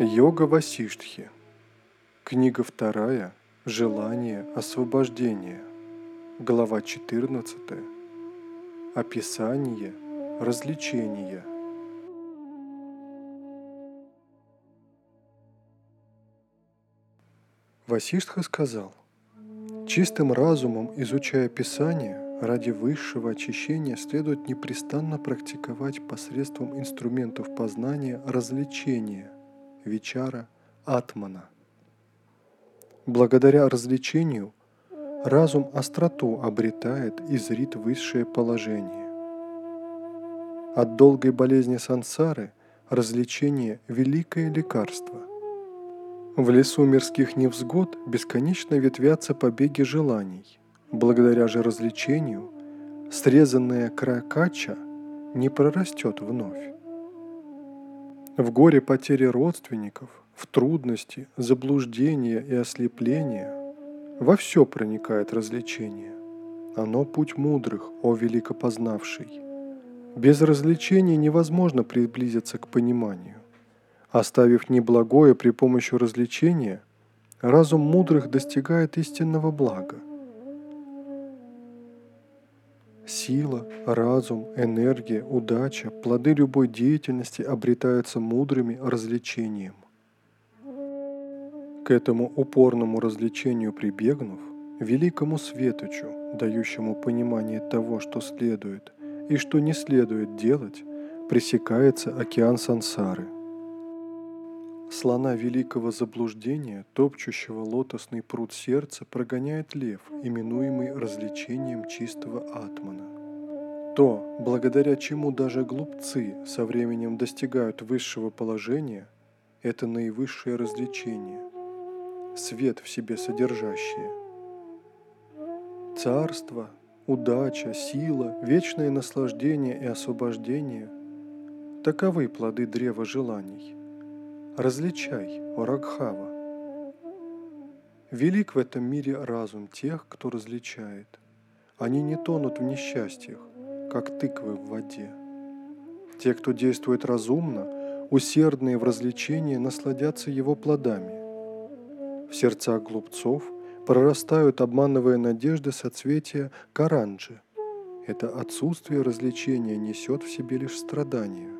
Йога Васиштхи. Книга вторая. Желание освобождения. Глава 14. Описание развлечения. Васиштха сказал, «Чистым разумом, изучая Писание, ради высшего очищения следует непрестанно практиковать посредством инструментов познания развлечения – Вичара Атмана. Благодаря развлечению разум остроту обретает и зрит высшее положение. От долгой болезни сансары развлечение – великое лекарство. В лесу мирских невзгод бесконечно ветвятся побеги желаний. Благодаря же развлечению срезанная кракача не прорастет вновь. В горе потери родственников, в трудности, заблуждения и ослепления во все проникает развлечение. Оно путь мудрых, о великопознавший. Без развлечения невозможно приблизиться к пониманию. Оставив неблагое при помощи развлечения, разум мудрых достигает истинного блага. Сила, разум, энергия, удача, плоды любой деятельности обретаются мудрыми развлечением. К этому упорному развлечению прибегнув, великому светочу, дающему понимание того, что следует и что не следует делать, пресекается океан сансары – Слона великого заблуждения, топчущего лотосный пруд сердца, прогоняет лев, именуемый развлечением чистого атмана. То, благодаря чему даже глупцы со временем достигают высшего положения, это наивысшее развлечение, свет в себе содержащее. Царство, удача, сила, вечное наслаждение и освобождение – таковы плоды древа желаний – Различай, о Рагхава. Велик в этом мире разум тех, кто различает. Они не тонут в несчастьях, как тыквы в воде. Те, кто действует разумно, усердные в развлечении, насладятся его плодами. В сердцах глупцов прорастают, обманывая надежды соцветия каранджи. Это отсутствие развлечения несет в себе лишь страдания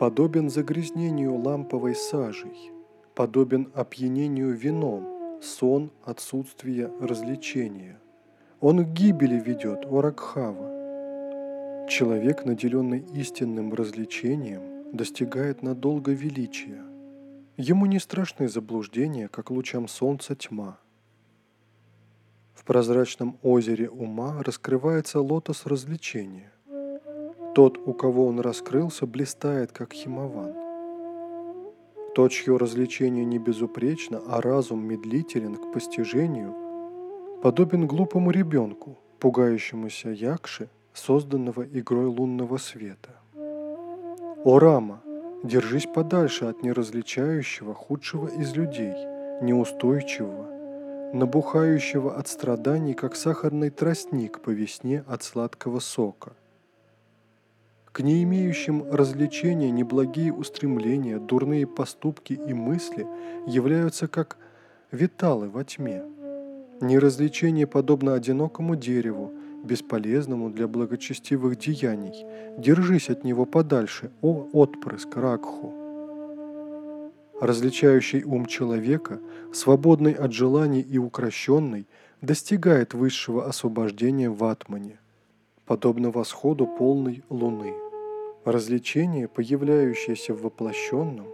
подобен загрязнению ламповой сажей, подобен опьянению вином, сон отсутствия развлечения. Он к гибели ведет, Оракхава. Человек, наделенный истинным развлечением, достигает надолго величия. Ему не страшны заблуждения, как лучам солнца тьма. В прозрачном озере ума раскрывается лотос развлечения – тот, у кого он раскрылся, блистает, как химован. Тот, чье развлечение не безупречно, а разум медлителен к постижению, подобен глупому ребенку, пугающемуся якши, созданного игрой лунного света. О Рама, держись подальше от неразличающего худшего из людей, неустойчивого, набухающего от страданий, как сахарный тростник по весне от сладкого сока. К не имеющим развлечения неблагие устремления, дурные поступки и мысли являются как виталы во тьме. Неразвлечение подобно одинокому дереву, бесполезному для благочестивых деяний. Держись от него подальше, о отпрыск Ракху. Различающий ум человека, свободный от желаний и укращенный, достигает высшего освобождения в атмане – подобно восходу полной луны. Развлечение, появляющееся в воплощенном,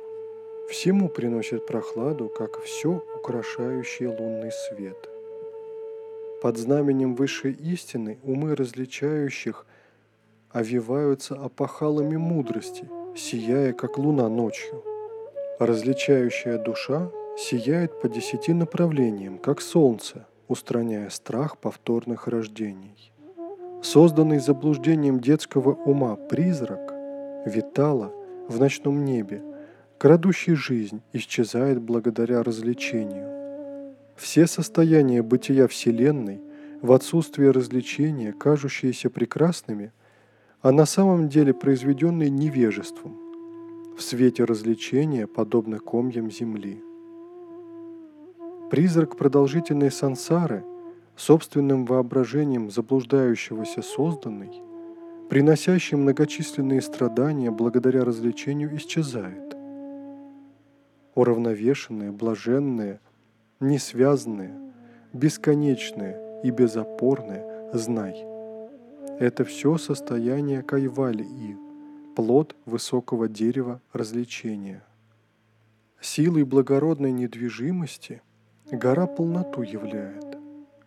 всему приносит прохладу, как все украшающий лунный свет. Под знаменем высшей истины умы различающих овиваются опахалами мудрости, сияя, как луна ночью. Различающая душа сияет по десяти направлениям, как солнце, устраняя страх повторных рождений. Созданный заблуждением детского ума призрак витала в ночном небе, крадущий жизнь исчезает благодаря развлечению. Все состояния бытия Вселенной в отсутствие развлечения, кажущиеся прекрасными, а на самом деле произведенные невежеством. в свете развлечения, подобно комьям земли. Призрак продолжительной сансары, собственным воображением заблуждающегося созданный, приносящий многочисленные страдания благодаря развлечению, исчезает. Уравновешенные, блаженные, несвязанные, бесконечные и безопорные, знай. Это все состояние кайвалии, плод высокого дерева развлечения. Силой благородной недвижимости гора полноту являет.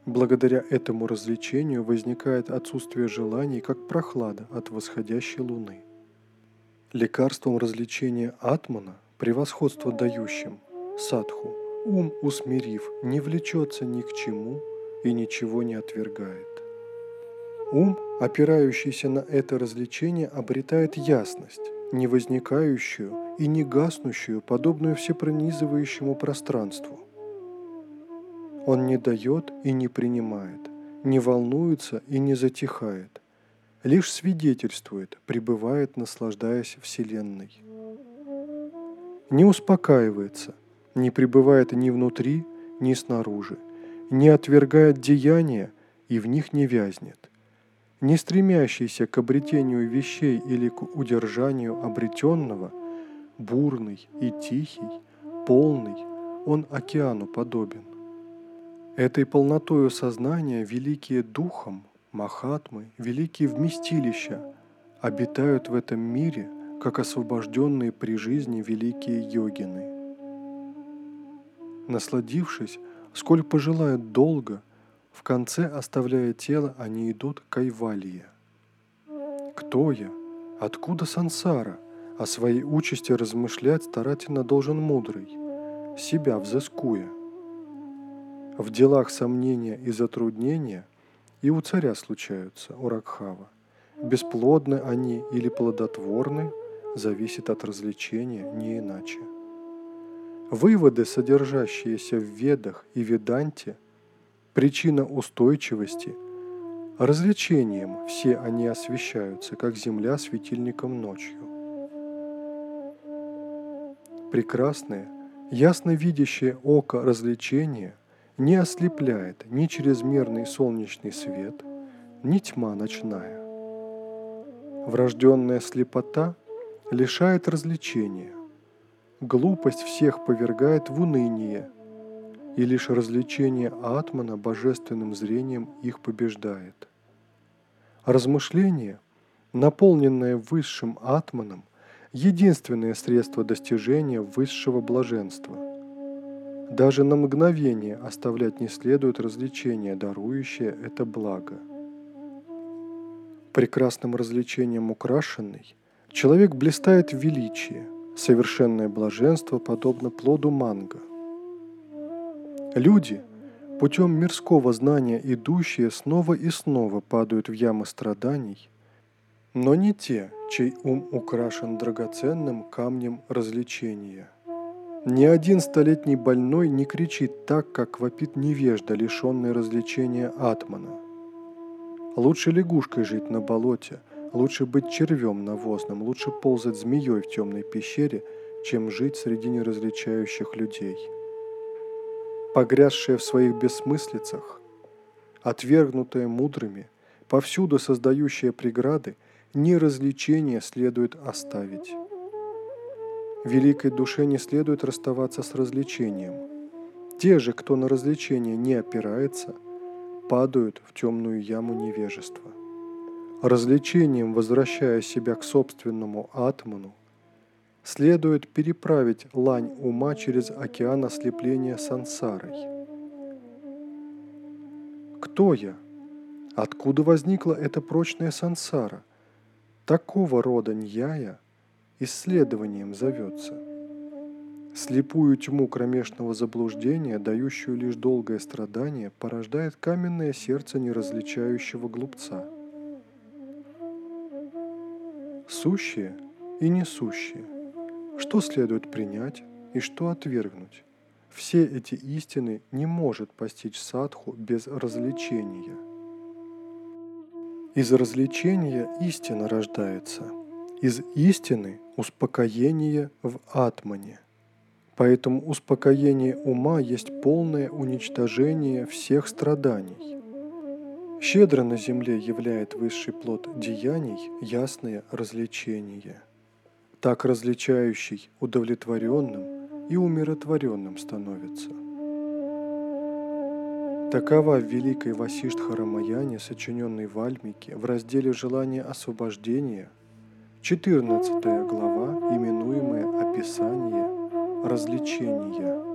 Благодаря этому развлечению возникает отсутствие желаний, как прохлада от восходящей луны. Лекарством развлечения атмана, превосходство дающим, садху, ум усмирив, не влечется ни к чему и ничего не отвергает. Ум, опирающийся на это развлечение, обретает ясность, не возникающую и не гаснущую, подобную всепронизывающему пространству. Он не дает и не принимает, не волнуется и не затихает, лишь свидетельствует, пребывает, наслаждаясь Вселенной. Не успокаивается, не пребывает ни внутри, ни снаружи, не отвергает деяния и в них не вязнет – не стремящийся к обретению вещей или к удержанию обретенного, бурный и тихий, полный, он океану подобен. Этой полнотою сознания великие духом, махатмы, великие вместилища обитают в этом мире, как освобожденные при жизни великие йогины. Насладившись, сколь пожелают долго – в конце, оставляя тело, они идут к Айвалии. Кто я? Откуда сансара? О своей участи размышлять старательно должен мудрый, себя взыскуя. В делах сомнения и затруднения и у царя случаются, у Ракхава. Бесплодны они или плодотворны, зависит от развлечения не иначе. Выводы, содержащиеся в Ведах и Веданте – причина устойчивости. Развлечением все они освещаются, как земля светильником ночью. Прекрасное, ясно видящее око развлечения не ослепляет ни чрезмерный солнечный свет, ни тьма ночная. Врожденная слепота лишает развлечения. Глупость всех повергает в уныние – и лишь развлечение атмана божественным зрением их побеждает. Размышление, наполненное высшим атманом, единственное средство достижения высшего блаженства. Даже на мгновение оставлять не следует развлечение, дарующее это благо. Прекрасным развлечением украшенный, человек блистает в величии, совершенное блаженство подобно плоду манго. Люди, путем мирского знания идущие, снова и снова падают в ямы страданий, но не те, чей ум украшен драгоценным камнем развлечения. Ни один столетний больной не кричит так, как вопит невежда, лишенный развлечения атмана. Лучше лягушкой жить на болоте, лучше быть червем навозным, лучше ползать змеей в темной пещере, чем жить среди неразличающих людей – погрязшая в своих бессмыслицах, отвергнутая мудрыми, повсюду создающая преграды, ни развлечения следует оставить. Великой душе не следует расставаться с развлечением. Те же, кто на развлечение не опирается, падают в темную яму невежества. Развлечением, возвращая себя к собственному атману, следует переправить лань ума через океан ослепления сансарой. Кто я? Откуда возникла эта прочная сансара? Такого рода ньяя исследованием зовется. Слепую тьму кромешного заблуждения, дающую лишь долгое страдание, порождает каменное сердце неразличающего глупца. Сущее и несущее – что следует принять и что отвергнуть? Все эти истины не может постичь садху без развлечения. Из развлечения истина рождается, из истины успокоение в атмане. Поэтому успокоение ума есть полное уничтожение всех страданий. Щедро на земле являет высший плод деяний ясное развлечение. Так различающий удовлетворенным и умиротворенным становится. Такова в Великой Васиштхарамаяне, сочиненной в Альмике, в разделе «Желание освобождения», 14 глава, именуемая «Описание развлечения».